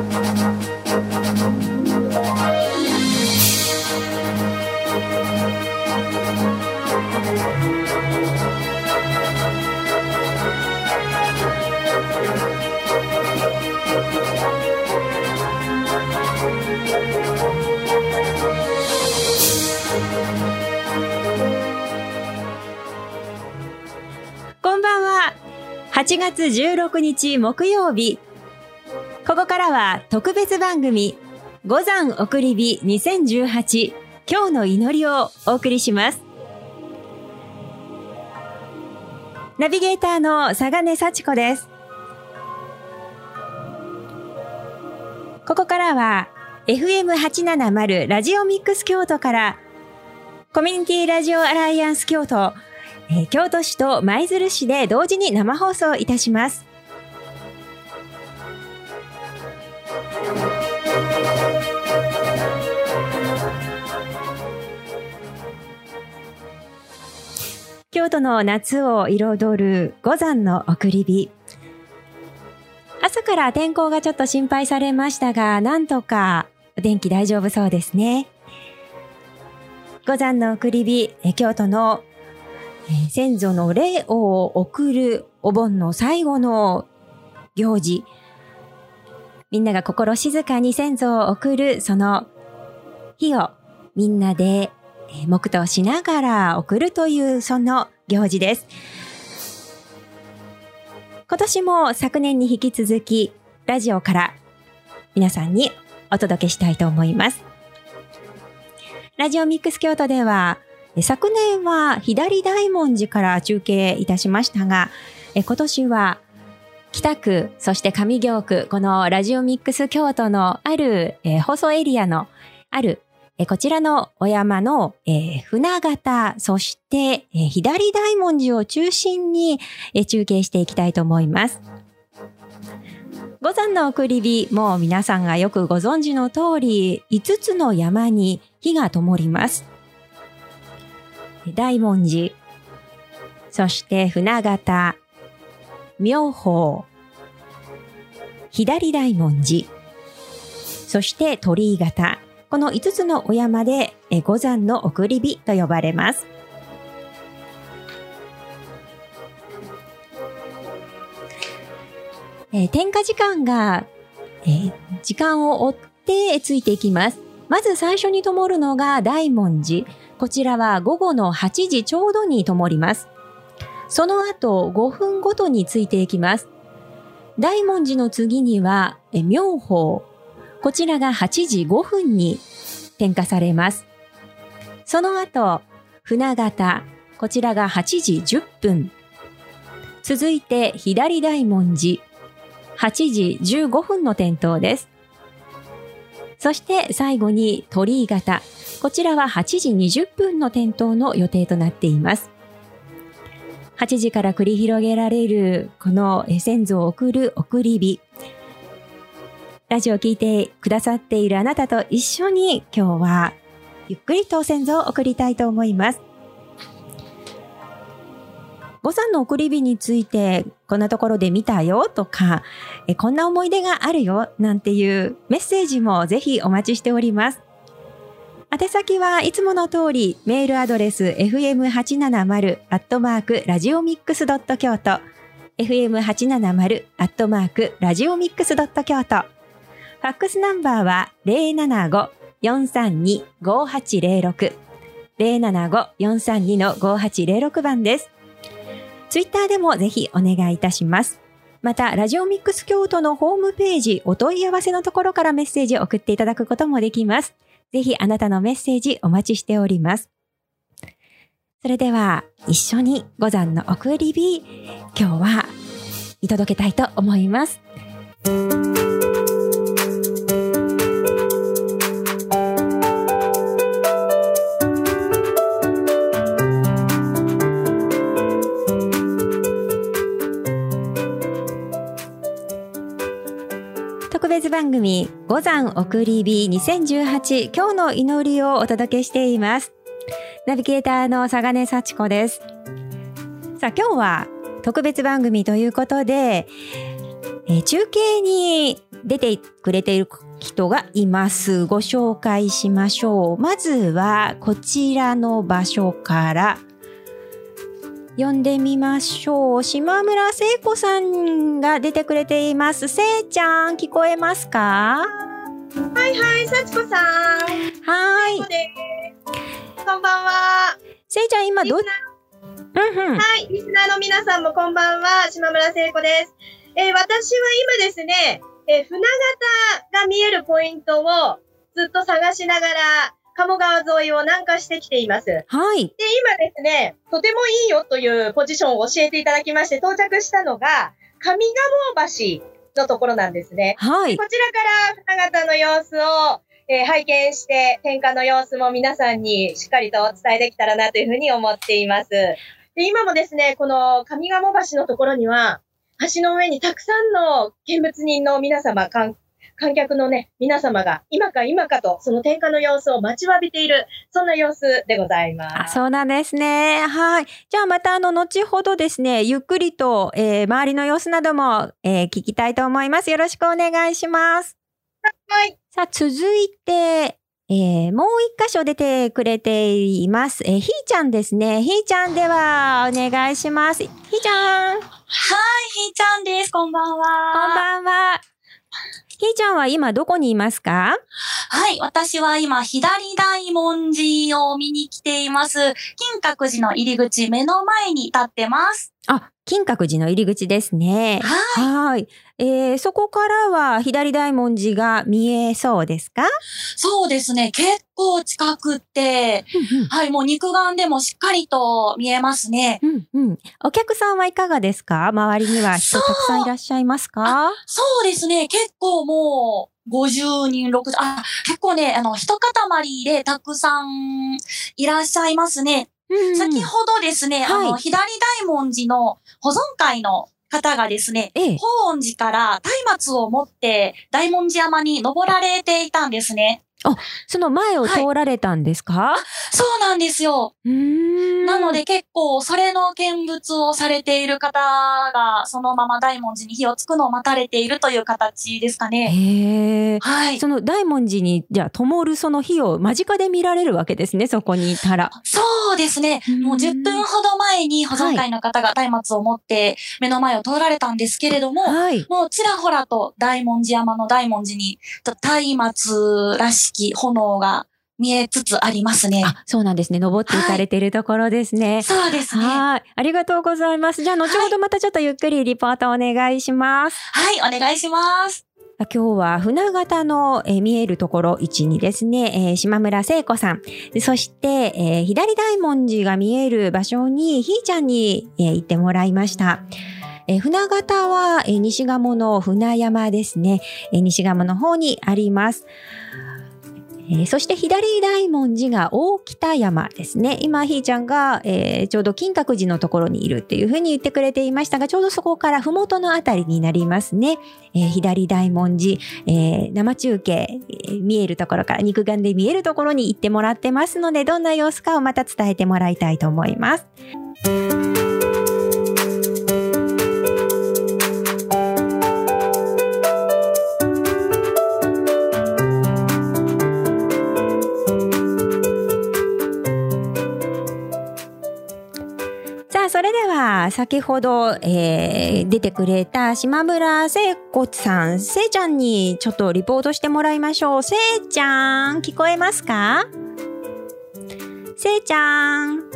こんばんは。8月16日木曜日。ここからは特別番組、五山送り火2018今日の祈りをお送りします。ナビゲーターの佐賀根幸子です。ここからは FM870 ラジオミックス京都からコミュニティラジオアライアンス京都えー京都市と舞鶴市で同時に生放送いたします。京都の夏を彩る五山の送り火。朝から天候がちょっと心配されましたが、なんとかお天気大丈夫そうですね。五山の送り火、京都の先祖の霊を送るお盆の最後の行事。みんなが心静かに先祖を送るその日をみんなでえ黙祷しながら送るというその行事です。今年も昨年に引き続きラジオから皆さんにお届けしたいと思います。ラジオミックス京都では昨年は左大文字から中継いたしましたが、今年は北区、そして上京区、このラジオミックス京都のある、えー放送エリアのある、えこちらのお山の、えー船形、そして、え左大文字を中心に、え中継していきたいと思います。五山の送り火、もう皆さんがよくご存知の通り、5つの山に火が灯ります。大文字、そして船形、妙法、左大文字、そして鳥居形。この5つのお山で五山の送り火と呼ばれます。え点火時間が、えー時間を追ってついていきます。まず最初に灯るのが大文字。こちらは午後の8時ちょうどに灯ります。その後5分ごとについていきます。大文字の次には、え妙法。こちらが8時5分に点火されます。その後、船形。こちらが8時10分。続いて、左大文字。8時15分の点灯です。そして最後に鳥居型。こちらは8時20分の点灯の予定となっています。8時から繰り広げられるこの先祖を送る送り火。ラジオを聞いてくださっているあなたと一緒に今日はゆっくりと先祖を送りたいと思います。五山の送り火についてこんなところで見たよとか、えこんな思い出があるよなんていうメッセージもぜひお待ちしております。宛先はいつもの通りメールアドレス fm870 アットマークラジオミックスドット京都 fm870 アットマークラジオミックスドット京都ファックスナンバーは075-432-5806 075-432の5806番です。ツイッターでもぜひお願いいたします。また、ラジオミックス京都のホームページ、お問い合わせのところからメッセージを送っていただくこともできます。ぜひあなたのメッセージお待ちしております。それでは、一緒に五山の送り火、今日は、見届けたいと思います。特別番組五山送り火2018今日の祈りをお届けしています。ナビゲーターの佐賀根幸子です。さあ今日は特別番組ということで、ええー中継に出てくれている人がいます。ご紹介しましょう。まずはこちらの場所から読んでみましょう。島村聖子さんが出てくれています。せいちゃん、聞こえますか？はいはい、幸子さん。はーい。こんばんは。せいちゃん、今ど、う？んうん。ーはい、リスナーの皆さんもこんばんは。島村聖子です。えー私は今ですね、えー船形が見えるポイントをずっと探しながら、鴨川沿いを南下してきています。で、はい。今ですね、とてもいいよというポジションを教えていただきまして、到着したのが、上賀茂橋のところなんですね。はい。こちらから船形の様子を、えー拝見して、点火の様子も皆さんにしっかりとお伝えできたらなというふうに思っています。で今もですね、この上賀茂橋のところには、橋の上にたくさんの見物人の皆様、観観客のね、皆様が今か今かとその点火の様子を待ちわびている、そんな様子でございあ、ます。そうなんですね。はい。じゃあまたあの、後ほどですね、ゆっくりと、えー周りの様子なども、えー聞きたいと思います。よろしくお願いします。はい。さあ、続いて、えーもう一箇所出てくれています。えーひーちゃんですね。ひーちゃんではお願いします。ひーちゃん、こんはい、ひーちゃんです。こんばんは。ばんは。ひーちゃんは今どこにいますか？はい、私は今、左大文字を見に来ています。金閣寺の入り口、目の前に立ってます。あ、金閣寺の入り口ですね。はい、はい。えーそこからは左大文字が見えそうですか？そうですね。結構近くって、はい、もう肉眼でもしっかりと見えますね。うんうん。お客さんはいかがですか？周りには人たくさんいらっしゃいますか？そうですね。結構もう、50人、60、あ、結構ね、あの、一塊でたくさんいらっしゃいますね。うん先ほどですね、あの、はい左大文字の保存会の方がですね、ええ。法恩寺から松明を持って大文字山に登られていたんですね。その前を通られたんですか、そうなんですよ。なので結構それの見物をされている方がそのまま大文字に火をつくのを待たれているという形ですかね。へえ。はい。その大文字に、じゃあ、灯るその火を間近で見られるわけですね、そこにいたら。そうですね。もう10分ほど前に保存会の方が松明を持って目の前を通られたんですけれども、はい。もうちらほらと大文字山の大文字に、と松明らしき炎が見えつつありますね。あ、そうなんですね。登っていかれているところですね。そうですね。ははい。ありがとうございます。じゃあ、後ほどまたちょっとゆっくりリポートお願いします。い、お願いします。今日は船形の、えー見えるところ位置にですね、えー島村聖子さん、でそして、えー左大文字が見える場所にひーちゃんに、えー行ってもらいました。えー船形は、えー西鴨の船山ですね、えー西鴨の方にあります。えーそして左大文字が大北山ですね。今、ひーちゃんが、えーちょうど金閣寺のところにいるっていうふうに言ってくれていましたが、ちょうどそこから麓のあたりになりますね。えー左大文字、え生中継、え見えるところから肉眼で見えるところに行ってもらってますので、どんな様子かをまた伝えてもらいたいと思います。先ほど、えー出てくれた島村聖子さん、せいちゃんにちょっとリポートしてもらいましょう。せいちゃん、聞こえますか？せいちゃん。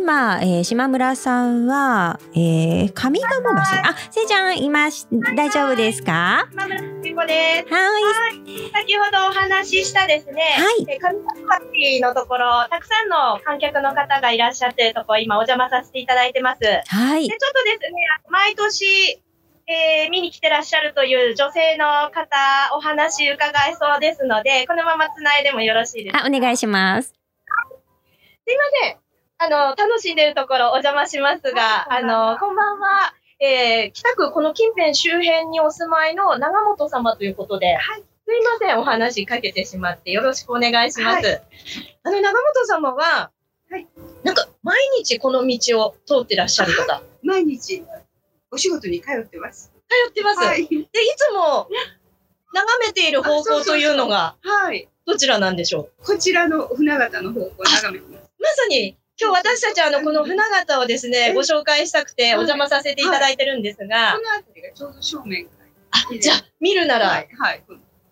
今、えー島村さんは、えー上賀茂橋。あ、せいちゃん、今し、大丈夫ですか？島村聖子です。はい。先ほどお話ししたですね、はいえー上高橋のところ、たくさんの観客の方がいらっしゃっているところ、今お邪魔させていただいてます。で、はいちょ。っとですね、毎年、えー見に来てらっしゃるという女性の方、お話伺えそうですので、このままつないでもよろしいですか？あ、お願いします。すいません。あの、楽しんでるところお邪魔しますが、あの、こんばんは。えー北区この近辺周辺にお住まいの長本様ということで、はい。すいません、お話しかけてしまってよろしくお願いします。あの、長本様は、はい。なんか、毎日この道を通ってらっしゃる方？毎日。お仕事に通ってます。通ってます。はい。で、いつも眺めている方向というのが、はい。どちらなんでしょう？こちらの船形の方向を眺めてます。まさに、今日私たちあの、この船形をですね、ご紹介したくてお邪魔させていただいてるんですが、この辺りがちょうど正面が。あ、じゃあ、見るならはい。、はい。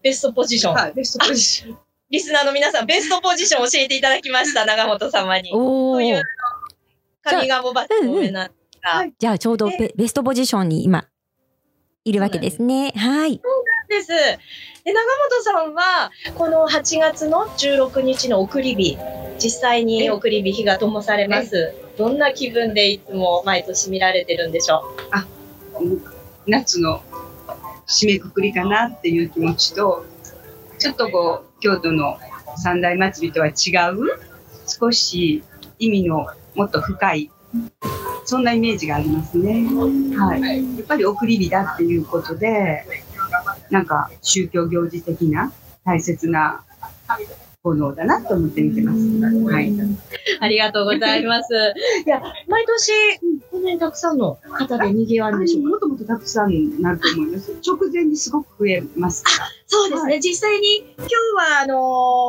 ベストポジション。はい。ベストポジション。リスナーの皆さん、ベストポジションを教えていただきました、長本様に。おーという。上賀茂橋の上なんですが、はいじゃあちょうどベベストポジションに今、いるわけですね。はい。です。で、長本さんは、この8月の16日の送り火、実際に送り火火が灯されます。どんな気分でいつも毎年見られてるんでしょ夏の締めくくりかなっていう気持ちと、ちょっとこう、京都の三大祭りとは違う、少し意味のもっと深い、そんなイメージがありますね。はい。やっぱり送り火だっていうことで、なんか宗教行事的な大切な炎だなと思って見てます。はい。うありがとうございます。いや、毎年、こんなにたくさんの方で賑わるんでしょうか？もっともっとたくさんになると思います。直前にすごく増えます。そうですね。実際に、今日は、あの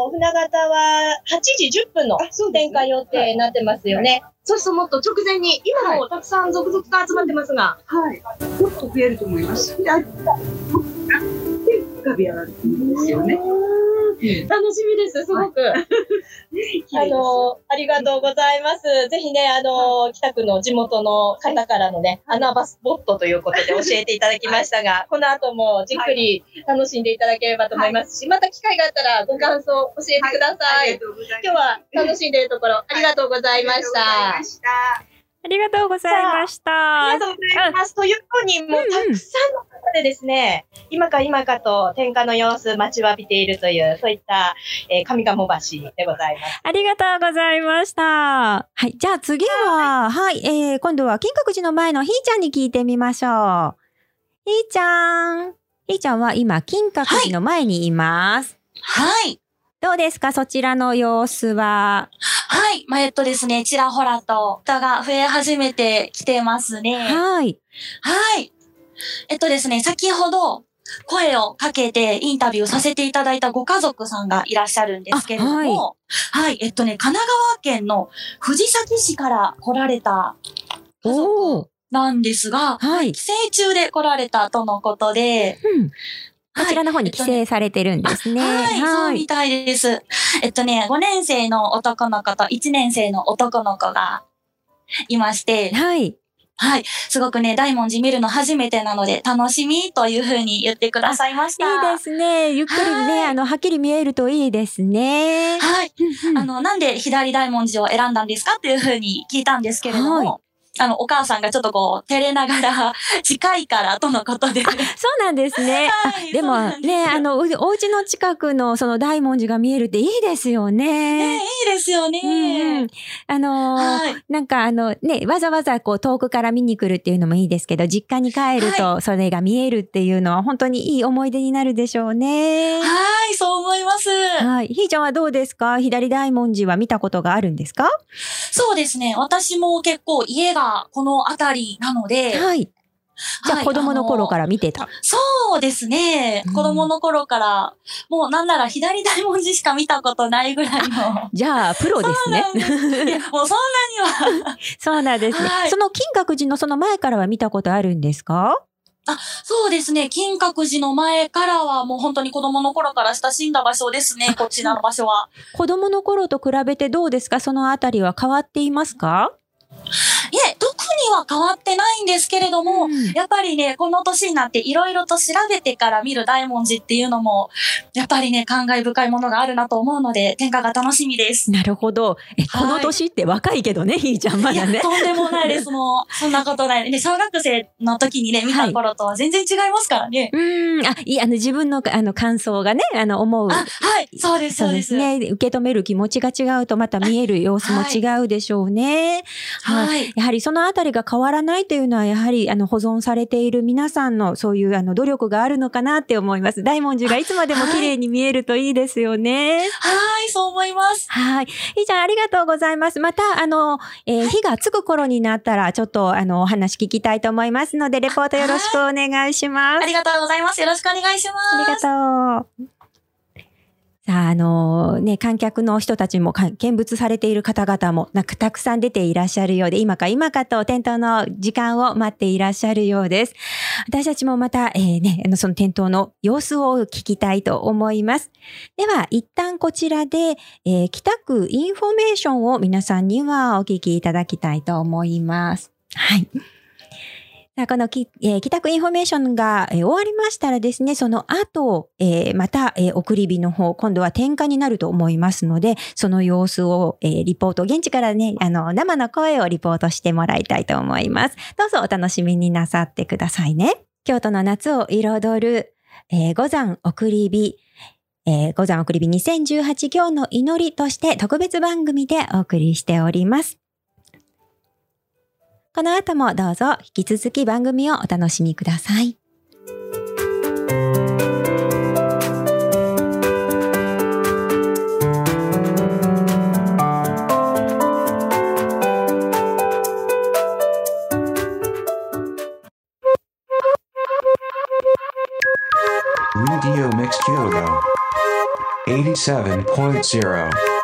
ー船形は8時10分の展開予定になってますよね。そうするともっと直前に、今もたくさん続々と集まってますが、はい。もっと増えると思います。浮かび上がるんですよね。楽しみです、すごく。あの、ありがとうございます。ぜひね、あの、北区の地元の方からのね、穴場スポットということで教えていただきましたが、この後もじっくり楽しんでいただければと思いますし、また機会があったらご感想教えてください。今日は楽しんでいるところ、ありがとうございました。ありがとうございました。ありがとうございます。というように、もうたくさんの方でですね、今か今かと天下の様子待ちわびているという、そういった、えー上賀茂橋でございます。ありがとうございました。はい。じゃあ次は、はい、えー、今度は金閣寺の前のひーちゃんに聞いてみましょう。ひーちゃん。ひーちゃんは今、金閣寺の前にいます。はい。どうですか？そちらの様子は。はい。まあ、えっとですね、ちらほらと人が増え始めてきてますね。はい。はい。えっとですね、先ほど声をかけてインタビューさせていただいたご家族さんがいらっしゃるんですけれども、あはい、えっとね、神奈川県の藤崎市から来られた家お族ー。なんですが、はい。帰省中で来られたとのことで、うん。こちらはいの方に帰省されてるんですね。はい、そうみたいです。えっとね、5年生の男の子と1年生の男の子がいまして、はい。はい、すごくね、大文字見るの初めてなので楽しみというふうに言ってくださいました。いいですね。ゆっくりね、はいあの、はっきり見えるといいですね。はい。あの、なんで左大文字を選んだんですかっていうふうに聞いたんですけれども、はいあの、お母さんがちょっとこう、照れながら、近いからとのことで。そうなんですね。はいでもね、あの、おお家の近くのその大文字が見えるっていいですよね、いね。いですよね。うんうんあのーはい。なんかあのね、わざわざこう遠くから見に来るっていうのもいいですけど、実家に帰るとそれが見えるっていうのは本当にいい思い出になるでしょうね。はい、そう思います。はい。ひーちゃんはどうですか？左大文字は見たことがあるんですか？そうですね。私も結構家がこの辺りなので、はい。じゃあはい子供の頃からあ見てた。のそうですね。うん子供の頃から、もうなんなら左大文字しか見たことないぐらいの。じゃあ、プロですね。いや、もうそんなには。そうなんですね。はいその金閣寺のその前からは見たことあるんですか？そうですね。金閣寺の前からはもう本当に子供の頃から親しんだ場所ですね。こちらの場所は。子供の頃と比べてどうですか？そのあたりは変わっていますか？いえ、特には変わってないんですけれども、うんやっぱりね、この年になっていろいろと調べてから見る大文字っていうのも、やっぱりね、感慨深いものがあるなと思うので、天下が楽しみです。なるほど。え、はいこの年って若いけどね、ひーちゃんまだね。とんでもないです。もう、そんなことない。で、小学生の時にね、見た頃とは全然違いますからね。うーん、あ、いい、あの、自分の、あの、感想がね、あの、思う。あ、はい、そうです、そうです。ね。受け止める気持ちが違うと、また見える様子も違うでしょうね。はい。やはりそのあたりがが変わらないというのは、やはり、あの、保存されている皆さんの、そういう、あの、努力があるのかなって思います。大文字がいつまでも綺麗に見えるといいですよね。はい、そう思います。はい。ひーちゃん、ありがとうございます。また、あの、えー日がつく頃になったら、ちょっと、あの、お話聞きたいと思いますので、レポートよろしくお願いします。ありがとうございます。よろしくお願いします。ありがとう。あ、のね、観客の人たちも、見物されている方々も、なんかたくさん出ていらっしゃるようで、今か今かと点灯の時間を待っていらっしゃるようです。私たちもまた、えーね、その点灯の様子を聞きたいと思います。では、一旦こちらで、えー北区インフォメーションを皆さんにはお聞きいただきたいと思います。はい。この北、えー北区インフォメーションが、えー終わりましたらですね、その後、えーまた、えー送り火の方、今度は点火になると思いますので、その様子を、えーリポート、現地からね、あの、生の声をリポートしてもらいたいと思います。どうぞお楽しみになさってくださいね。京都の夏を彩る、えー五山送り火、えー五山送り火2018今日の祈りとして特別番組でお送りしております。この後もどうぞ引き続き番組をお楽しみください。Radio Mix Kyoto 87.0.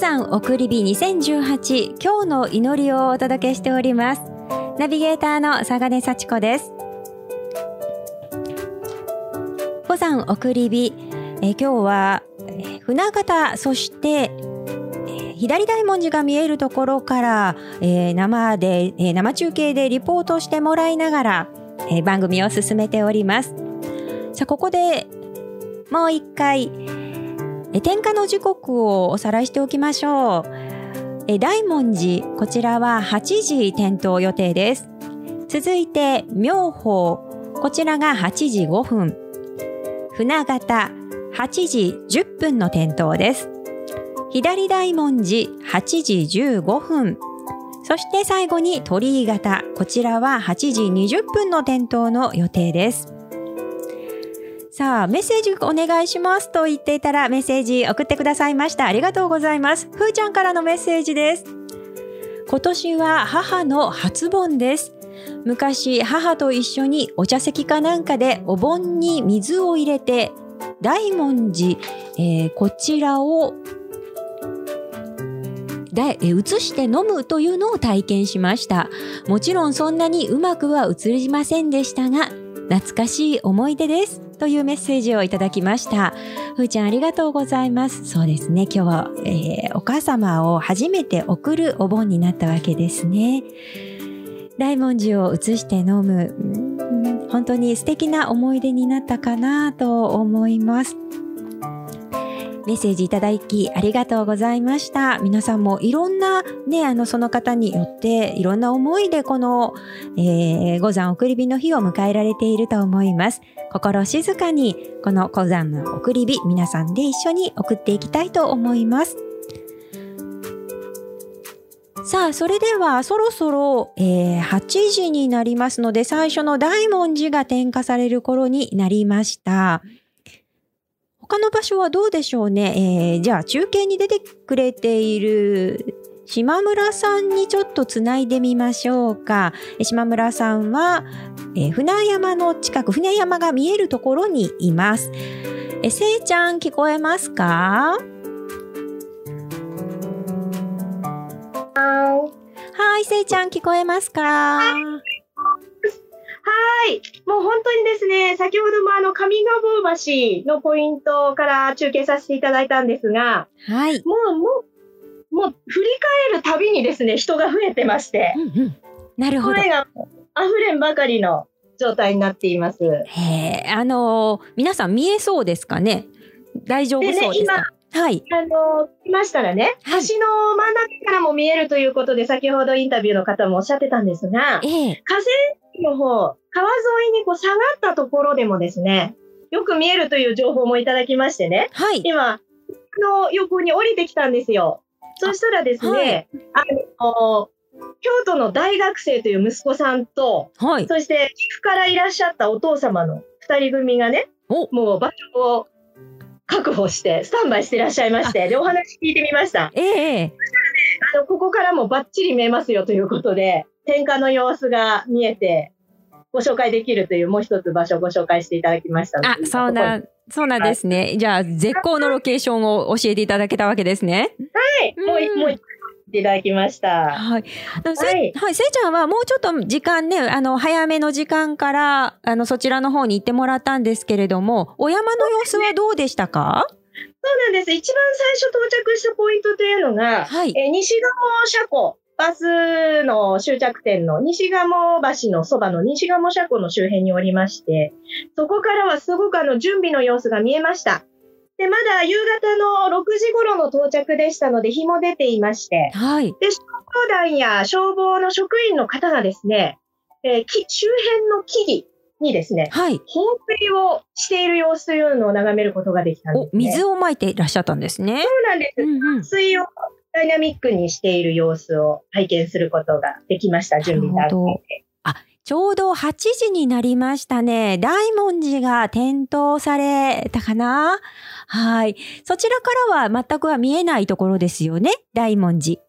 山送り火2018今日の祈りをお届けしております。ナビゲーターの佐賀根幸子です。五山送り火、え今日は、え船形、そして、え左大文字が見えるところから、えー生で、えー生中継でリポートしてもらいながら、えー番組を進めております。さあ、ここでもう一回、え点火の時刻をおさらいしておきましょう。え大文字、こちらは8時点灯予定です。続いて、妙法、こちらが8時5分。船形、8時10分の点灯です。左大文字、8時15分。そして最後に鳥居型、こちらは8時20分の点灯の予定です。さあ、メッセージお願いしますと言っていたらメッセージ送ってくださいました。ありがとうございます。ふーちゃんからのメッセージです。今年は母の初盆です。昔母と一緒にお茶席かなんかでお盆に水を入れて大文字、えーこちらをだえ移して飲むというのを体験しました。もちろんそんなにうまくは移りませんでしたが、懐かしい思い出です。というメッセージをいただきました。ふーちゃんありがとうございます。そうですね。今日は、えーお母様を初めて送るお盆になったわけですね。大文字を移して飲む。本当に素敵な思い出になったかなと思います。メッセージいただきありがとうございました。皆さんもいろんなね、あの、その方によっていろんな思いでこの、えー、五山送り火の日を迎えられていると思います。心静かにこの五山の送り火皆さんで一緒に送っていきたいと思います。さあ、それではそろそろ、えー8時になりますので、最初の大文字が点火される頃になりました。他の場所はどうでしょうね。えーじゃあ中継に出てくれている島村さんにちょっとつないでみましょうか。え島村さんは、えー船山の近く、船山が見えるところにいます。え、せいちゃん聞こえますか？はい、せいちゃん聞こえますか？はい。もう本当にですね、先ほどもあの、上賀坊橋のポイントから中継させていただいたんですが、はい。もう、もう、もう振り返るたびにですね、人が増えてまして、うんうん。なるほど。声が溢れんばかりの状態になっています。へえ、あのー皆さん見えそうですかね？大丈夫そうですか、はい。あの、来ましたらね、はい橋の真ん中からも見えるということで、先ほどインタビューの方もおっしゃってたんですが、ええ河川の方、川沿いにこう下がったところでもですね、よく見えるという情報もいただきましてね、はい。今、あの横に降りてきたんですよ。そしたらですね、あの、京都の大学生という息子さんと、はい。そして岐阜からいらっしゃったお父様の二人組がね、おもう場所を確保して、スタンバイしていらっしゃいまして、で、お話聞いてみました。ええあの、ここからもバッチリ見えますよということで、点火の様子が見えて、ご紹介できるというもう一つ場所をご紹介していただきましたあ、そうな、そうなんですね。じゃあ、絶好のロケーションを教えていただけたわけですね。はい、もうもういただきました。はい。せはいはい、せいちゃんはもうちょっと時間ね、あの、早めの時間から、あの、そちらの方に行ってもらったんですけれども、お山の様子はどうでしたか？そうなんです。一番最初到着したポイントというのが、はい。えー西鴨車庫、バスの終着点の西鴨橋のそばの西鴨車庫の周辺におりまして、そこからはすごくあの準備の様子が見えました。で、まだ夕方の6時頃の到着でしたので、日も出ていまして、はい。消防団や消防の職員の方がですね、えーき周辺の木々にですね、はい。放水をしている様子というのを眺めることができたんでお、す、ね。水をまいていらっしゃったんですね。そうなんですう。んうん。水をダイナミックにしている様子を拝見することができました、準備段階で。ちょうど8時になりましたね。大文字が点灯されたかな？はい。そちらからは全くは見えないところですよね。大文字。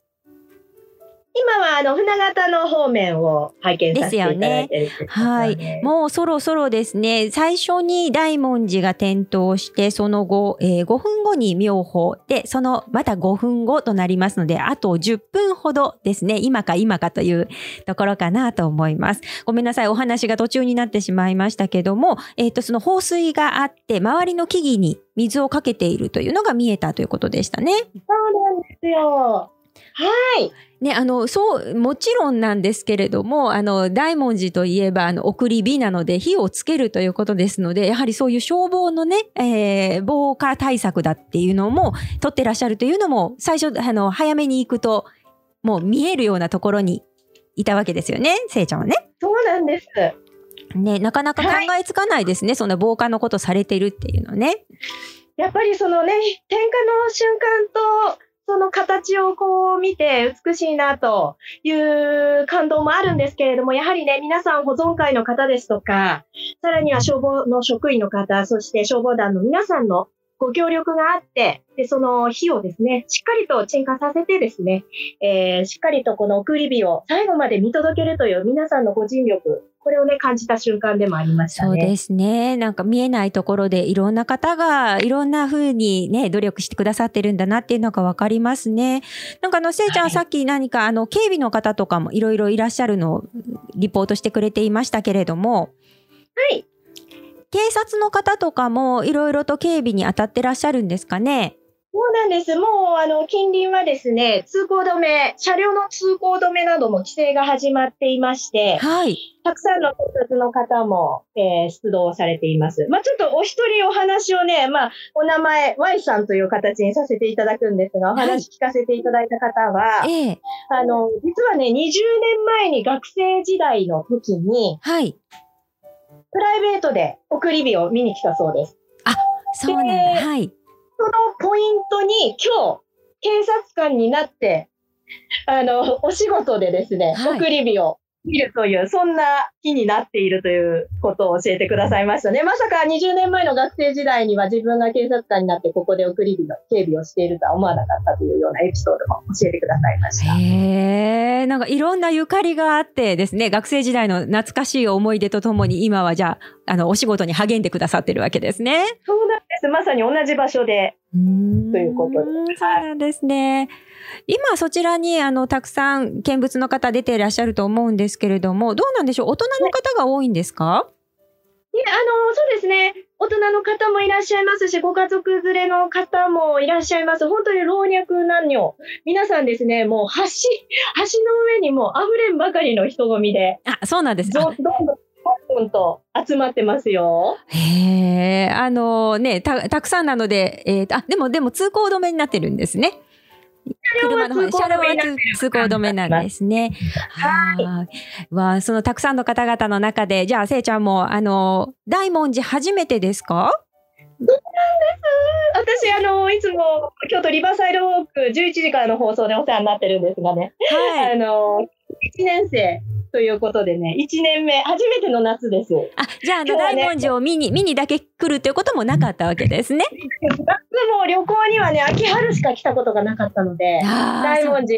今はあの船形の方面を拝見させていただいてるんですよねはい。もうそろそろですね、最初に大文字が点灯して、その後、えー5分後に妙法で、そのまた5分後となりますので、あと10分ほどですね、今か今かというところかなと思います。ごめんなさい、お話が途中になってしまいましたけども、えっ、と、その放水があって、周りの木々に水をかけているというのが見えたということでしたね。そうなんですよ。はい。ね、あの、そう、もちろんなんですけれども、あの、大文字といえば、あの、送り火なので、火をつけるということですので、やはりそういう消防のね、えー、防火対策だっていうのも、取ってらっしゃるというのも、最初、あの、早めに行くと、もう見えるようなところにいたわけですよね、せいちゃんはね。そうなんです。ね、なかなか考えつかないですね、そんな防火のことされてるっていうのね。やっぱりそのね、点火の瞬間と、その形をこう見て美しいなという感動もあるんですけれども、やはりね、皆さん保存会の方ですとか、さらには消防の職員の方、そして消防団の皆さんのご協力があって、で、その火をですね、しっかりと鎮火させてですね、えーしっかりとこの送り火を最後まで見届けるという皆さんのご尽力、これをね、感じた瞬間でもありましたね。そうですね。なんか見えないところでいろんな方がいろんな風にね、努力してくださってるんだなっていうのがわかりますね。なんかあの、せいちゃんはさっき何かあの、警備の方とかもいろいろいらっしゃるのをリポートしてくれていましたけれども、はい。警察の方とかもいろいろと警備に当たってらっしゃるんですかね。そうなんです。もう、あの、近隣はですね、通行止め、車両の通行止めなども規制が始まっていまして、はい。たくさんの警察の方も、えー出動されています。まあ、ちょっとお一人お話をね、まあ、お名前、Y さんという形にさせていただくんですが、お話聞かせていただいた方は、ええあの、実はね、20年前に学生時代の時に、はい。プライベートで送り火を見に来たそうです。そうなんだ。ではい。そのポイントに今日、警察官になって、あの、お仕事でですね、はい。送り火を見るという、そんな日になっているということを教えてくださいましたね。まさか20年前の学生時代には自分が警察官になってここで送り火の警備をしているとは思わなかったというようなエピソードも教えてくださいました。へえ、なんかいろんなゆかりがあってですね、学生時代の懐かしい思い出とともに今はじゃあ、あの、お仕事に励んでくださってるわけですね。そうなんです。まさに同じ場所で。ということでそうなんですね。今そちらにあのたくさん見物の方出ていらっしゃると思うんですけれども、どうなんでしょう？大人の方が多いんですか、いや、あの、そうですね。大人の方もいらっしゃいますし、ご家族連れの方もいらっしゃいます。本当に老若男女。皆さんですね、もう橋、橋の上にもう溢れんばかりの人混みで、あ、そうなんです。どあどんどん、どんどんと集まってますよ。へえ、あのね、た、たくさんなので、えーとあ、でも、でも通行止めになってるんですね。車の方通行止めになってる通行止めなんですね。はい。わあ、そのたくさんの方々の中で、じゃあ、せいちゃんも、あの、大文字初めてですか私、あの、いつも京都リバーサイドウォーク11時からの放送でお世話になってるんですがね、はい。あの、1年生ということでね、1年目、初めての夏です。あ、じゃあ、あの、大文字を見に、見にだけ来るということもなかったわけですね。夏も旅行にはね、秋春しか来たことがなかったので、大文字、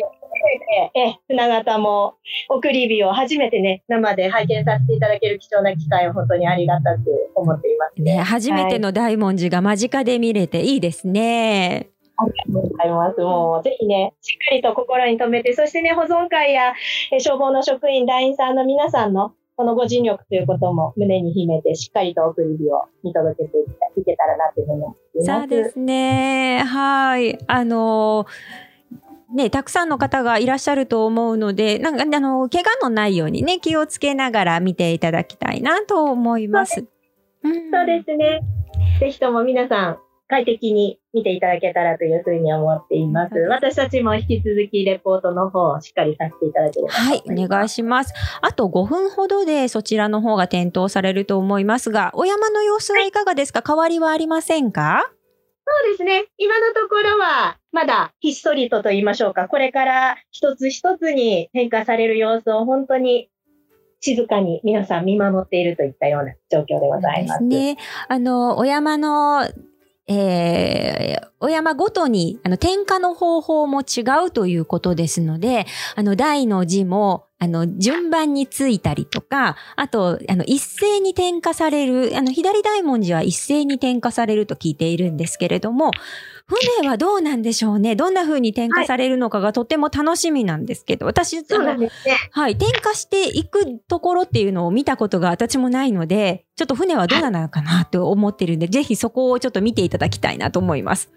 え、船形も送り火を初めてね、生で拝見させていただける貴重な機会を本当にありがたく思っていますね、初めての大文字が間近で見れていいですね。ありがとうございます。もう、ぜひね、しっかりと心に留めて、そしてね、保存会やえ消防の職員、団員さんの皆さんの、このご尽力ということも胸に秘めて、しっかりと送り火を見届けていけたらなというふうに思います。そうですね。はい。あのね、たくさんの方がいらっしゃると思うので、なんか、あの、怪我のないようにね、気をつけながら見ていただきたいなと思います。うんそうですね。ぜひとも皆さん、快適に見ていただけたらというふうに思っています。私たちも引き続きレポートの方をしっかりさせていただければとはい。お願いします。あと5分ほどでそちらの方が点灯されると思いますが、お山の様子はいかがですか？変わりはありませんか？そうですね。今のところは、まだひっそりとと言いましょうか。これから一つ一つに変化される様子を本当に静かに皆さん見守っているといったような状況でございます。ですね。あの、お山の、えー、お山ごとに、あの、点火の方法も違うということですので、あの、大の字も、あの、順番についたりとか、あと、あの、一斉に点火される、あの、左大文字は一斉に点火されると聞いているんですけれども、船はどうなんでしょうね？どんな風に点火されるのかがとても楽しみなんですけど、私、あそうなんの、ですね。はい、点火していくところっていうのを見たことが私もないので、ちょっと船はどうなのかなと思ってるんで、ぜひそこをちょっと見ていただきたいなと思います。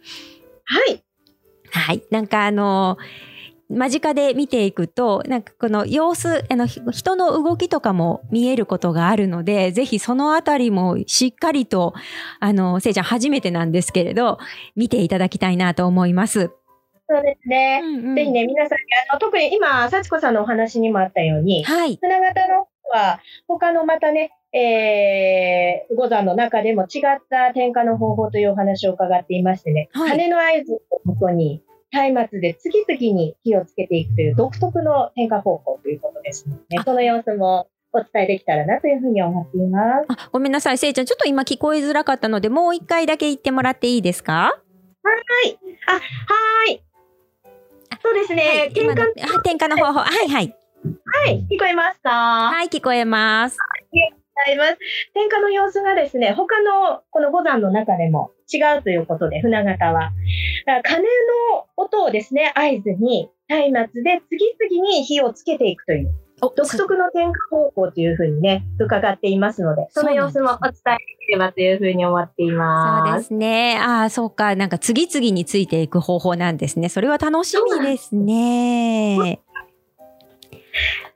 はい。はい。なんかあの間近で見ていくと、なんかこの様子、あの、ひ人の動きとかも見えることがあるので、ぜひそのあたりもしっかりと、あの、せいちゃん初めてなんですけれど、見ていただきたいなと思います。そうですね。うんうんぜひね、皆さんに、あの、特に今、幸子さんのお話にもあったように、はい。船形の方は、他のまたね、えー、五山の中でも違った点火の方法というお話を伺っていましてね、はい羽の合図をもとに、松明で次々に火をつけていくという独特の点火方法ということですので、あその様子もお伝えできたらなというふうに思っています。あ、ごめんなさい、せいちゃん。ちょっと今聞こえづらかったので、もう一回だけ言ってもらっていいですか？はい。あ、はーい。そうですね。はい。点火、今の、あ点火の方法。はいはい。はい。聞こえますかはい、聞こえます。ございます。点火の様子がですね、他のこの五山の中でも違うということで、船形は。だから鐘の音をですね、合図に、松明で次々に火をつけていくという、お独特の点火方法というふうにね、伺っていますので、その様子もお伝えできればというふうに思っていそうま。ですすね。ああ、そうか。なんか次々についていく方法なんですね。それは楽しみですね。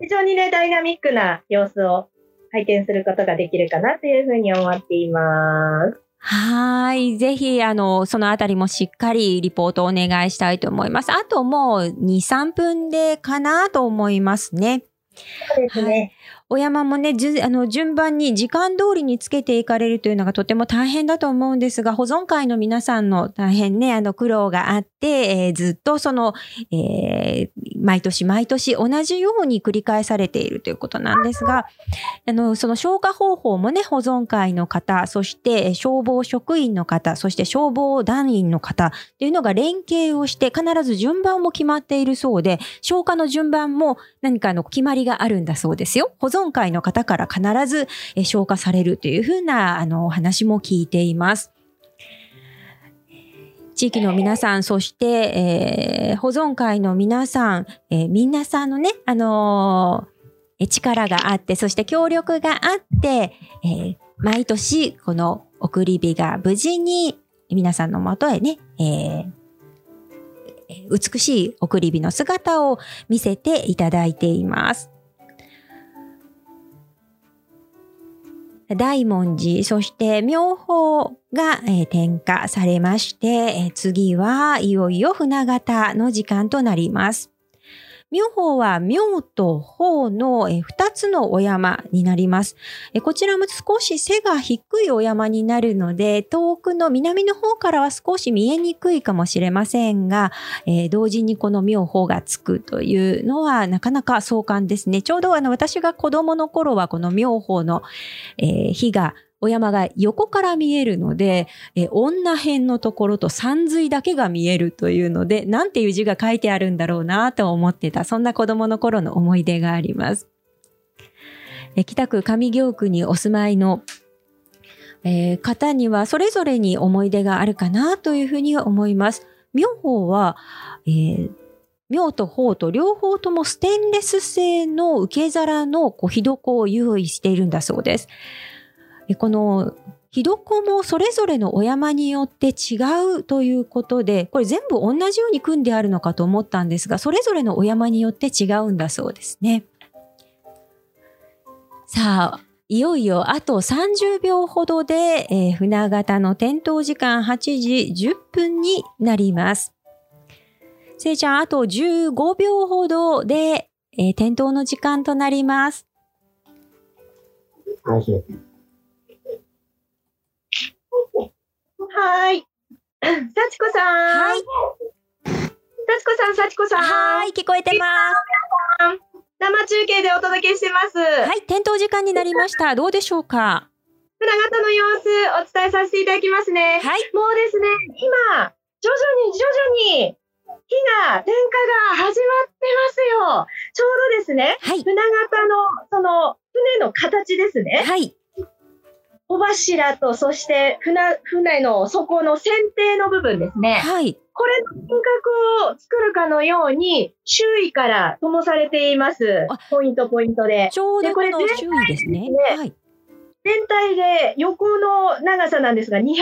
非常にね、ダイナミックな様子を拝見することができるかなというふうに思っています。はーい。ぜひ、あの、そのあたりもしっかりリポートをお願いしたいと思います。あともう2、3分でかなと思いますね。そうですね。お山もね、あの、順番に時間通りにつけていかれるというのがとても大変だと思うんですが、保存会の皆さんの大変ね、あの、苦労があって、えーずっとその、えー毎年毎年同じように繰り返されているということなんですが、あの、その消火方法もね、保存会の方、そして消防職員の方、そして消防団員の方っていうのが連携をして、必ず順番も決まっているそうで、消火の順番も何かの決まりがあるんだそうですよ。保存会の方から必ずえ消化されるというふうなあのお話も聞いています。地域の皆さん、そして、えー保存会の皆さん、えー皆さんのね、あのーえ力があって、そして協力があって、えー毎年この送り火が無事に皆さんのもとへね、えー美しい送り火の姿を見せていただいています。大文字、そして妙法が、えー点火されまして、え次はいよいよ船形の時間となります。妙法は妙と法のえー二つのお山になります。こちらも少し背が低いお山になるので、遠くの南の方からは少し見えにくいかもしれませんが、えー同時にこの妙法がつくというのはなかなか壮観ですね。ちょうどあの私が子供の頃はこの妙法の、えー火がお山が横から見えるので、え女編のところと山水だけが見えるというので、なんていう字が書いてあるんだろうなと思ってた、そんな子供の頃の思い出があります。え北区上京区にお住まいの、えー方にはそれぞれに思い出があるかなというふうに思います。妙法は、えー妙と法と両方ともステンレス製の受け皿のこう火床を用意しているんだそうです。えこの火床もそれぞれのお山によって違うということで、これ全部同じように組んであるのかと思ったんですが、それぞれのお山によって違うんだそうですね。さあ、いよいよあと30秒ほどで、えー船形の点灯時間8時10分になります。せいちゃん、あと15秒ほどで、えー点灯の時間となります。はーい。幸子さん。はい。幸子さん、幸子さん。はい、聞こえてます。生中継でお届けしてます。はい、点灯時間になりました。どうでしょうか？船形の様子、お伝えさせていただきますね。はい。もうですね、今、徐々に徐々に、火が、点火が始まってますよ。ちょうどですね、はい。船形の、その、船の形ですね。はい。小柱と、そして船、船の底の船底の部分ですね。はい。これの輪郭を作るかのように、周囲から灯されていますあ。ポイントポイントで。ちょうどこでこれ全の周囲ですね。ねはい。全体で横の長さなんですが、200メー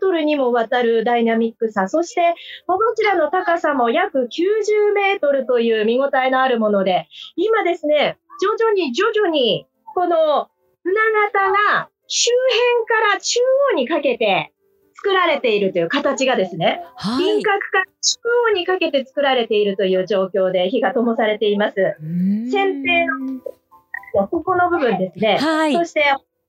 トルにもわたるダイナミックさ、そして、こちらの高さも約90メートルという見応えのあるもので、今ですね、徐々に徐々に、この船形が周辺から中央にかけて作られているという形がですね、はい。輪郭から中央にかけて作られているという状況で火が灯されています。うーん船ここの部分ですね。はい。そして、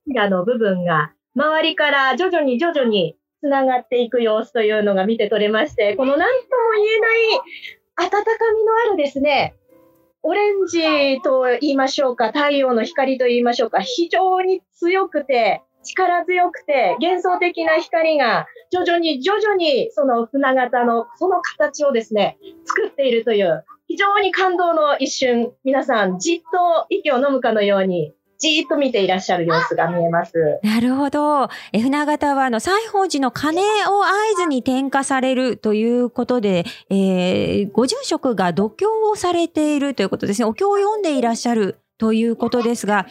柱の部分が、周りから徐々に徐々につながっていく様子というのが見て取れまして、この何とも言えない温かみのあるですね、オレンジと言いましょうか、太陽の光と言いましょうか、非常に強くて、力強くて、幻想的な光が徐々に徐々にその船型のその形をですね、作っているという、非常に感動の一瞬、皆さんじっと息を飲むかのように、じーっと見ていらっしゃる様子が見えます。なるほど。え船形は、あの、西宝寺の鐘を合図に点火されるということで、えーご住職が度胸をされているということですね。お経を読んでいらっしゃるということですが、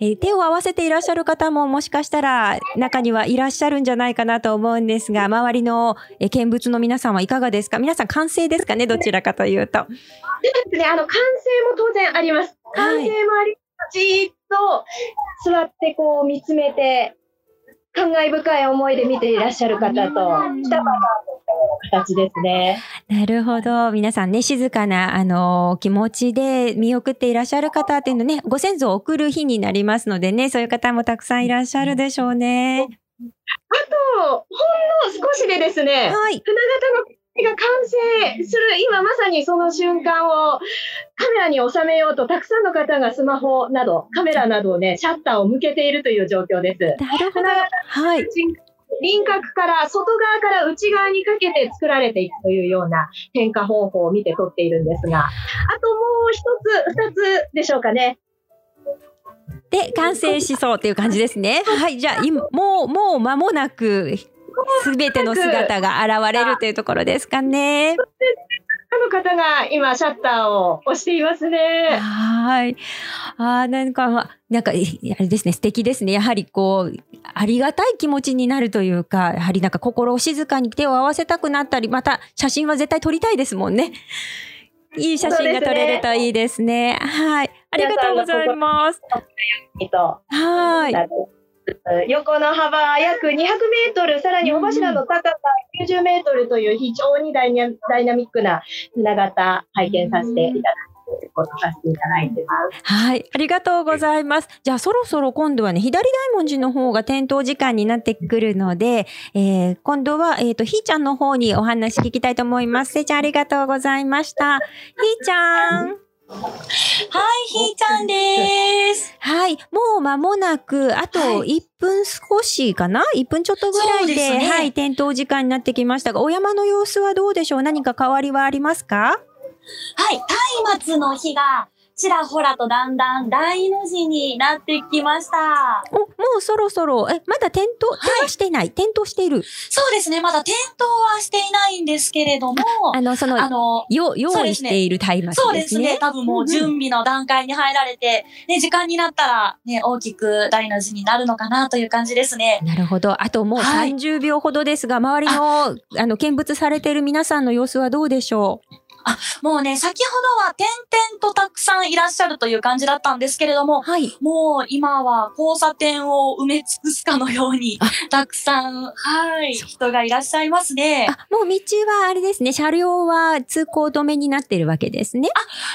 えー手を合わせていらっしゃる方ももしかしたら中にはいらっしゃるんじゃないかなと思うんですが、周りのえー見物の皆さんはいかがですか？皆さん完成ですかね？どちらかというと。ですね、あの、歓声も当然あります。歓声もあり、じーっと座ってこう見つめて、感慨深い思いで見ていらっしゃる方と、来た方の形ですね。なるほど。皆さんね、静かな、あの、気持ちで見送っていらっしゃる方っていうのね、ご先祖を送る日になりますのでね、そういう方もたくさんいらっしゃるでしょうね。あと、ほんの少しでですね、はい。船形のが完成する、今まさにその瞬間をカメラに収めようと、たくさんの方がスマホなど、カメラなどをね、シャッターを向けているという状況です。なるほど。はい。輪郭から外側から内側にかけて作られていくというような変化方法を見て撮っているんですが、あともう一つ、二つでしょうかね。で、完成しそうっていう感じですね。はい。じゃあ、今、もう、もう間もなく、すべての姿が現れるというところですかね。あの方が今シャッターを押していますね。はい。ああ、なんか、まあなんか、いあれですね、素敵ですね。やはりこう、ありがたい気持ちになるというか、やはりなんか心を静かに手を合わせたくなったり、また写真は絶対撮りたいですもんね。いい写真が撮れるといいですね。はい。ありがとうございます。とはい。横の幅約200メートル、さらに尾柱の高さ90メートルという非常にダイナミックな船型拝見させていただいて、ことさせていただいてます。はい。ありがとうございます。じゃあ、そろそろ今度はね、左大文字の方が点灯時間になってくるので、えー、今度は、えっ、と、ひーちゃんの方にお話聞きたいと思います。せいちゃん、ありがとうございました。ひーちゃん。はい、ひーちゃんです。はい。もう間もなく、あとは1分少しかな ?1 分ちょっとぐらいで、ですねはい、点灯時間になってきましたが、お山の様子はどうでしょう？何か変わりはありますか？はい、松明の火が、ちらほらとだんだん大の字になってきました。お、もうそろそろ、え、まだ点灯、点はしてない？点灯している？そうですね、まだ点灯はしていないんですけれども、あの、その、あの、よ、用意しているタイマーそうですすね。。多分もう準備の段階に入られて、ね、時間になったらね、大きく大の字になるのかなという感じですね。なるほど。あともうはい30秒ほどですが、周りの、あの、見物されている皆さんの様子はどうでしょう？もうね、先ほどは点々とたくさんいらっしゃるという感じだったんですけれども、はい。もう今は交差点を埋め尽くすかのように、たくさん、はい、人がいらっしゃいますね。あ、もう道はあれですね。車両は通行止めになってるわけですね。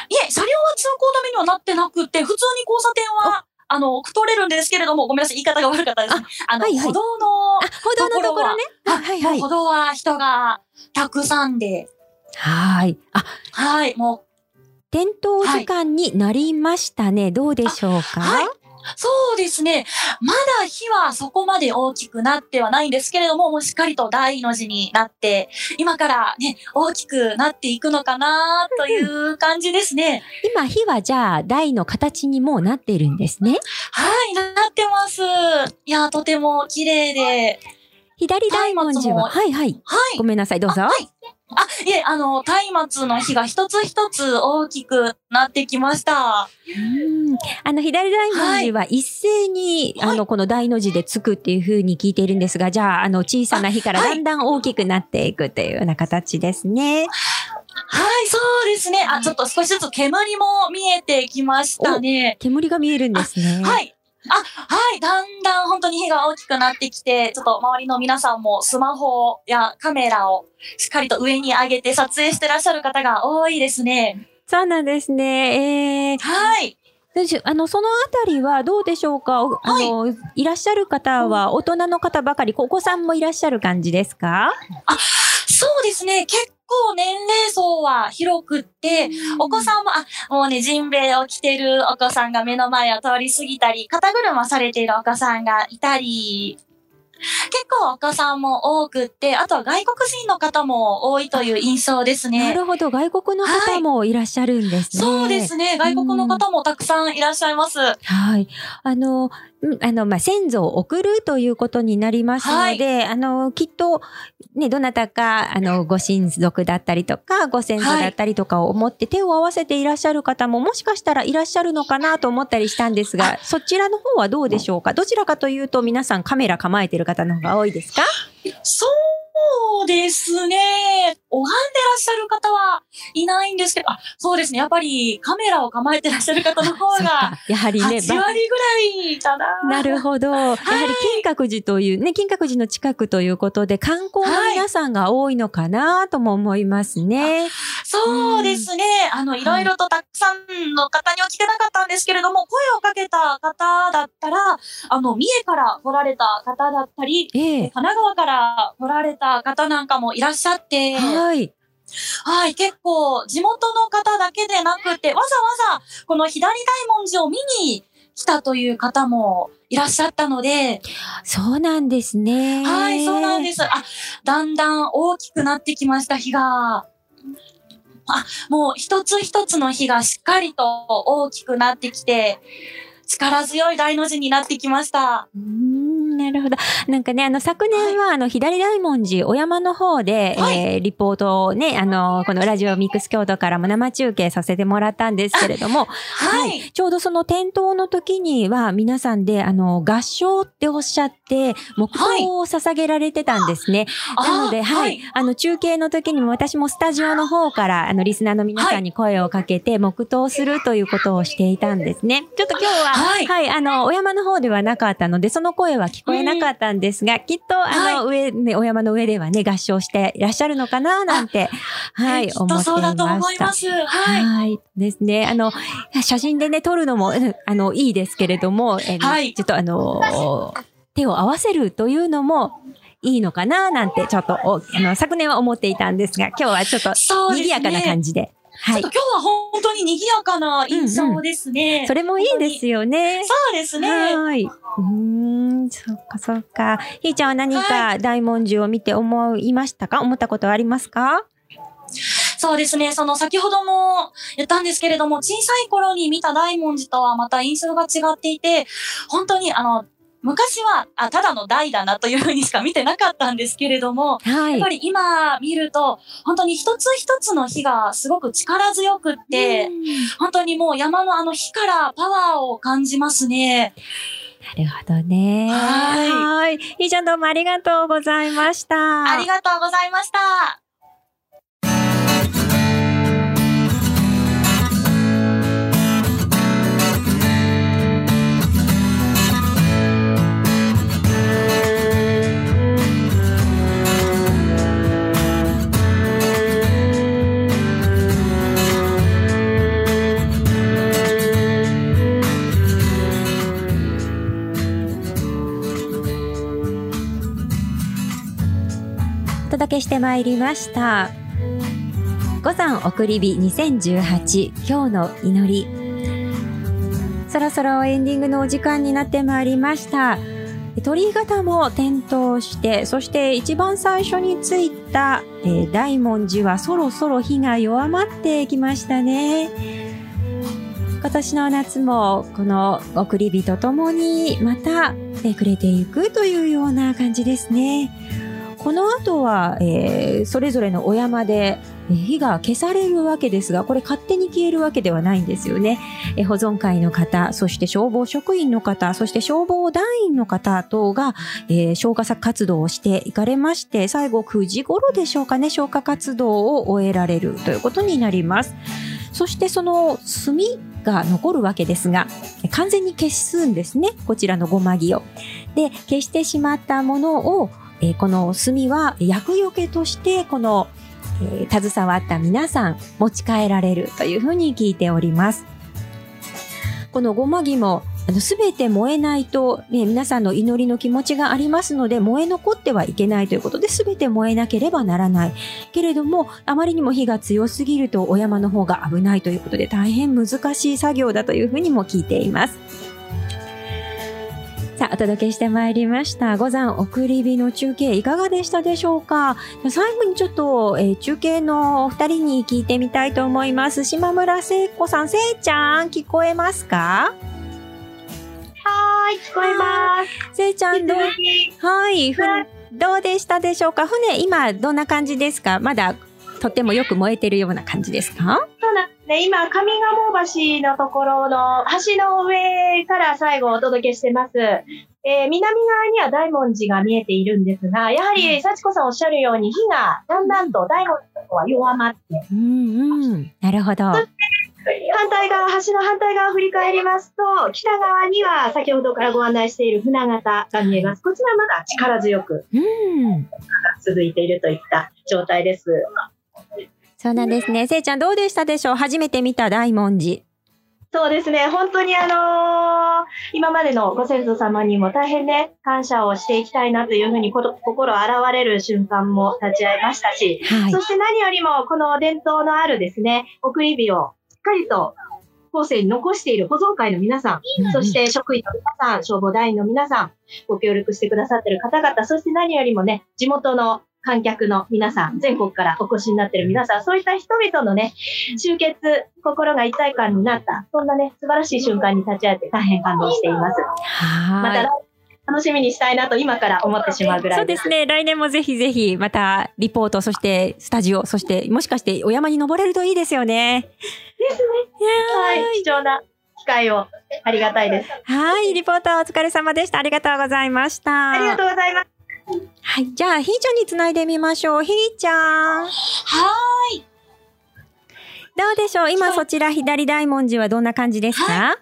いえ、車両は通行止めにはなってなくて、普通に交差点は、あの、通れるんですけれども、ごめんなさい、言い方が悪かったですね。あの、はいはい歩道の、あ、歩道のところね。あ、はいはい歩。道は人がたくさんで、はい。あ、はい、もう、点灯時間になりましたね。どうでしょうか？はいそうですね。まだ火はそこまで大きくなってはないんですけれども、もうしっかりと大の字になって、今からね、大きくなっていくのかなという感じですね。今、火はじゃあ、台の形にもうなっているんですね。はい、なってます。いや、とても綺麗で。左大文字は、はいはい。はいご。めんなさい、どうぞ。あはい。あ、いえ、あの、松明の火が一つ一つ大きくなってきました。うんあの、左大文字は一斉に、はいあの、この大の字でつくっていう風に聞いているんですが、じゃあ、あの、小さな火からだんだん大きくなっていくというような形ですね。はい、そうですね。あ、ちょっと少しずつ煙も見えてきましたね。煙が見えるんですね。はい。あ、はい。だんだん本当に火が大きくなってきて、ちょっと周りの皆さんもスマホやカメラをしっかりと上に上げて撮影してらっしゃる方が多いですね。そうなんですね。えー、はい。あの、そのあたりはどうでしょうか？おあの、い、らっしゃる方は大人の方ばかり、お子さんもいらっしゃる感じですか？そうですね。結構年齢層は広くって、お子さんも、あ、もうね、ジンベエを着てるお子さんが目の前を通り過ぎたり、肩車されているお子さんがいたり、結構お子さんも多くって、あとは外国人の方も多いという印象ですね。なるほど。外国の方もいらっしゃるんですね。そうですね。外国の方もたくさんいらっしゃいます。はい。あの、うんあの、まあ、先祖を送るということになりますので、あの、きっと、ね、どなたか、あの、ご親族だったりとか、ご先祖だったりとかを思って手を合わせていらっしゃる方も、もしかしたらいらっしゃるのかなと思ったりしたんですが、そちらの方はどうでしょうか？どちらかというと、皆さんカメラ構えてる方の方が多いですか？そうですね。拝んでらっしゃる方はいないんですけど、あ、そうですね。やっぱりカメラを構えてらっしゃる方の方が、かやはりね、8割ぐらいかな。なるほど。やはり金閣寺というね、金閣寺の近くということで、観光の皆さんが多いのかなとも思いますね。そうですね。あの、いろいろとたくさんの方には聞けなかったんですけれども、声をかけた方だったら、あの、三重から来られた方だったり、ええ。神奈川から来られた方なんかもいらっしゃって、はい。はい、結構、地元の方だけでなくて、わざわざ、この左大文字を見に来たという方もいらっしゃったので、そうなんですね。はい、そうなんです。あ、だんだん大きくなってきました、火が。あ、もう一つ一つの火がしっかりと大きくなってきて、力強い大の字になってきました。うーんなるほど。なんかね、あの、昨年は、あの、左大文字、お山の方で、はいえーリポートをね、あの、このラジオミックス京都からも生中継させてもらったんですけれども、はい。ちょうどその点灯の時には、皆さんで、あの、合唱っておっしゃっって、黙祷を捧げられてたんですね。なので、はい、あの、中継の時にも私もスタジオの方から、あの、リスナーの皆さんに声をかけて、黙祷するということをしていたんですね。ちょっと今日は、ははいい、あの、お山の方ではなかったので、その声は聞こえなかったんですが、きっと、あの、上、ね、お山の上ではね、合唱していらっしゃるのかな、なんて、はい、思っていまとそうだと思したいま。す。はい。はい。ですね。あの、写真でね、撮るのも、うんあの、いいですけれども、えーはいちょっとあの、手を合わせるというのも、いいのかななんて、ちょっと、おあの、昨年は思っていたんですが、今日はちょっと。賑やかな感じで。はい。今日は本当に賑やかな印象ですね。それもいいですよね。そうですね。はい。うーん、そっかそっか。ひーちゃんは何か大文字を見て思いましたか？思ったことはありますか？そうですね。その先ほども言ったんですけれども、小さい頃に見た大文字とはまた印象が違っていて、本当にあの、昔は、あ、ただの大だなというふうにしか見てなかったんですけれども、はいやっぱ。り今見ると、本当に一つ一つの火がすごく力強くって、本当にもう山のあの火からパワーを感じますね。なるほどね。はいはい。ひーちゃんどうもありがとうございました。ありがとうございました。してまいりました。五山送り火2018今日の祈り。そろそろエンディングのお時間になってまいりました。鳥居型も点灯して、そして一番最初についた、えー大文字はそろそろ火が弱まってきましたね。今年の夏もこの送り火とともにまた、えー暮れていくというような感じですね。この後は、えーそれぞれのお山で火が消されるわけですが、これ勝手に消えるわけではないんですよね。え保存会の方、そして消防職員の方、そして消防団員の方等が、えー消火活動をしていかれまして、最後9時頃でしょうかね、消火活動を終えられるということになります。そしてその炭が残るわけですが、完全に消すんですね、こちらのごまぎを。で、消してしまったものを、えーこの炭は厄除けとして、この、えー携わった皆さん持ち帰られるというふうに聞いております。このごまぎも、すべて燃えないと、ね、皆さんの祈りの気持ちがありますので、燃え残ってはいけないということで、すべて燃えなければならない。けれども、あまりにも火が強すぎると、お山の方が危ないということで、大変難しい作業だというふうにも聞いています。さあ、お届けしてまいりました。五山送り火の中継いかがでしたでしょうか？最後にちょっと、えー中継のお二人に聞いてみたいと思います。島村聖子さん、せいちゃん、聞こえますか？はーい、聞こえます。せいちゃん、どう、はい、ふはい。どうでしたでしょうか？船、今、どんな感じですか？まだ、とってもよく燃えてるような感じですか？そうなんで。今、上賀茂橋のところの橋の上から最後お届けしてます。えー南側には大文字が見えているんですが、やはり幸子さんおっしゃるように火がだんだんと大文字の方は弱まって、うんうん。なるほど。反対側、橋の反対側を振り返りますと、北側には先ほどからご案内している船形が見えます。こちらはまだ力強くうん。続いているといった状態です。そうなんですね。せいちゃん、どうでしたでしょう？初めて見た大文字。そうですね。本当にあのー今までのご先祖様にも大変ね、感謝をしていきたいなというふうに心洗われる瞬間も立ち会いましたし、はいそ。して何よりもこの伝統のあるですね、送り火をしっかりと後世に残している保存会の皆さん、そして職員の皆さん、消防団員の皆さん、ご協力してくださっている方々、そして何よりもね、地元の観客の皆さん、全国からお越しになっている皆さん、そういった人々のね、集結、心が一体感になった、そんなね、素晴らしい瞬間に立ち会って大変感動しています。またはい。楽しみにしたいなと今から思ってしまうぐらいで。そうですすね。来年もぜひぜひ、また、リポート、そして、スタジオ、そして、もしかして、お山に登れるといいですよね。ですね。はい。貴重な機会をありがたいです。はい、リポートお疲れ様でした。ありがとうございました。ありがとうございます。はい、じゃあ、ひーちゃんにつないでみましょう。ひーちゃん。はーい。どうでしょう？今そちら左大文字はどんな感じですか、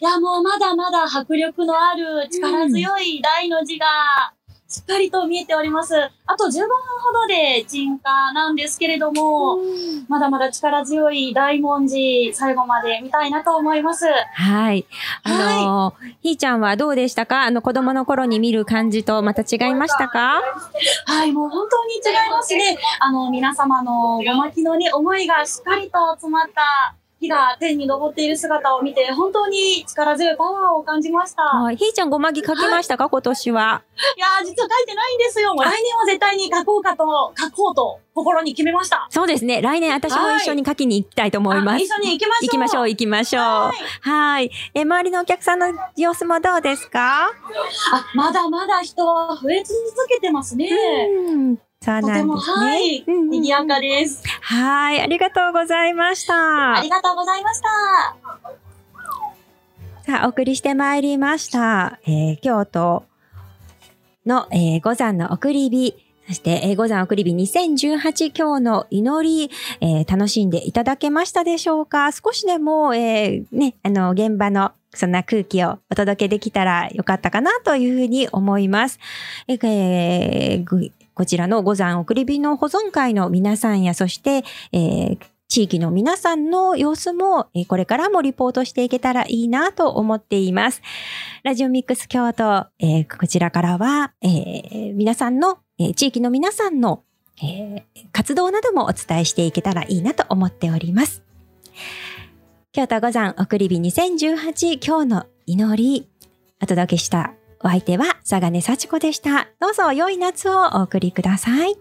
いや、もうまだまだ迫力のある力強い大の字がしっかりと見えております。あと15分ほどで鎮火なんですけれども、まだまだ力強い大文字、最後まで見たいなと思います。はい。あのーひーちゃんはどうでしたか？あの子供の頃に見る感じとまた違いましたか？はい、もう本当に違いますね。あの、皆様のごまきのね、思いがしっかりと詰まった火が天に昇っている姿を見て、本当に力強いパワーを感じました。はい。ひーちゃんごまぎ書きましたか？今年は。いやー、実は書いてないんですよ。もう来年は絶対に書こうかと、書こうと、心に決めました。そうですね。来年私も一緒に書きに行きたいと思います。あ一緒に行きましょう。行きましょう、行きましょう。ははい。え、周りのお客さんの様子もどうですか？あ、まだまだ人は増え続けてますね。うん。そうなんですね。はい、うん賑やかです。はい。ありがとうございましたあり。がとうございました。さあ、お送りしてまいりました。えー京都の、えー五山の送り火、そして、えー五山送り火2018今日の祈り、えー楽しんでいただけましたでしょうか？少しでも、えーね、あの、現場のそんな空気をお届けできたらよかったかなというふうに思います。えーこちらの五山送り火の保存会の皆さんや、そして、えー地域の皆さんの様子も、えーこれからもリポートしていけたらいいなと思っています。ラジオミックス京都、えーこちらからは、えー皆さんの、えー地域の皆さんの、えー活動などもお伝えしていけたらいいなと思っております。京都五山送り火2018今日の祈り、お届けしたお相手は佐賀根幸子でした。どうぞ良い夏をお送りください。